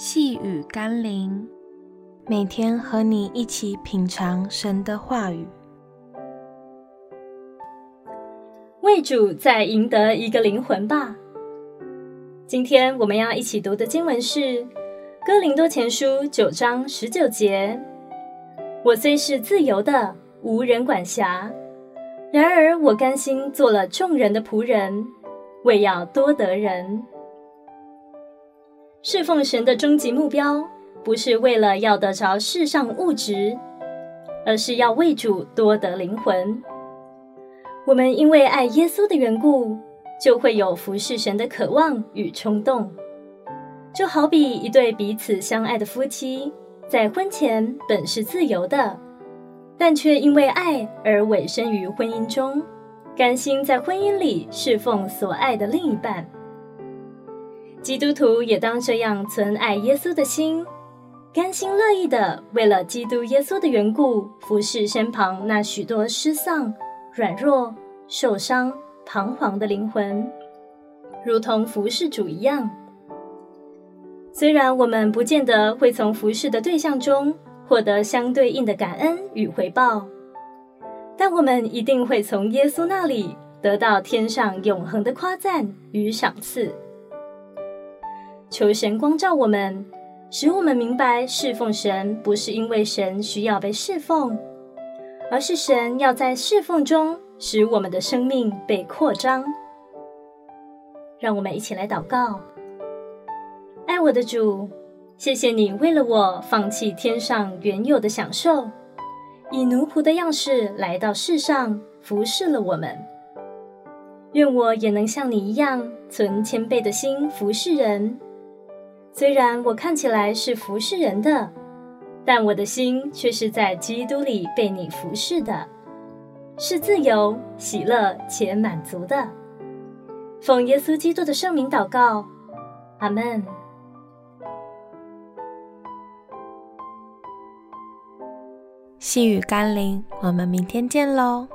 细雨甘霖，每天和你一起品尝神的话语，为主再赢得一个灵魂吧。今天我们要一起读的经文是《哥林多前书》九章十九节：“我虽是自由的，无人管辖，然而我甘心做了众人的仆人，为要多得人。”侍奉神的终极目标，不是为了要得着世上物质，而是要为主多得灵魂。我们因为爱耶稣的缘故，就会有服侍神的渴望与冲动。就好比一对彼此相爱的夫妻，在婚前本是自由的，但却因为爱而委身于婚姻中，甘心在婚姻里侍奉所爱的另一半。基督徒也当这样存爱耶稣的心，甘心乐意地为了基督耶稣的缘故，服侍身旁那许多失丧、软弱、受伤、彷徨的灵魂，如同服侍主一样。虽然我们不见得会从服侍的对象中获得相对应的感恩与回报，但我们一定会从耶稣那里得到天上永恒的夸赞与赏赐。求神光照我们，使我们明白侍奉神不是因为神需要被侍奉，而是神要在侍奉中使我们的生命被扩张。让我们一起来祷告：爱我的主，谢谢你为了我放弃天上原有的享受，以奴仆的样式来到世上服侍了我们。愿我也能像你一样，存谦卑的心服侍人。虽然我看起来是服侍人的，但我的心却是在基督里被你服侍的，是自由、喜乐且满足的。奉耶稣基督的圣名祷告，阿门。细雨甘霖，我们明天见喽。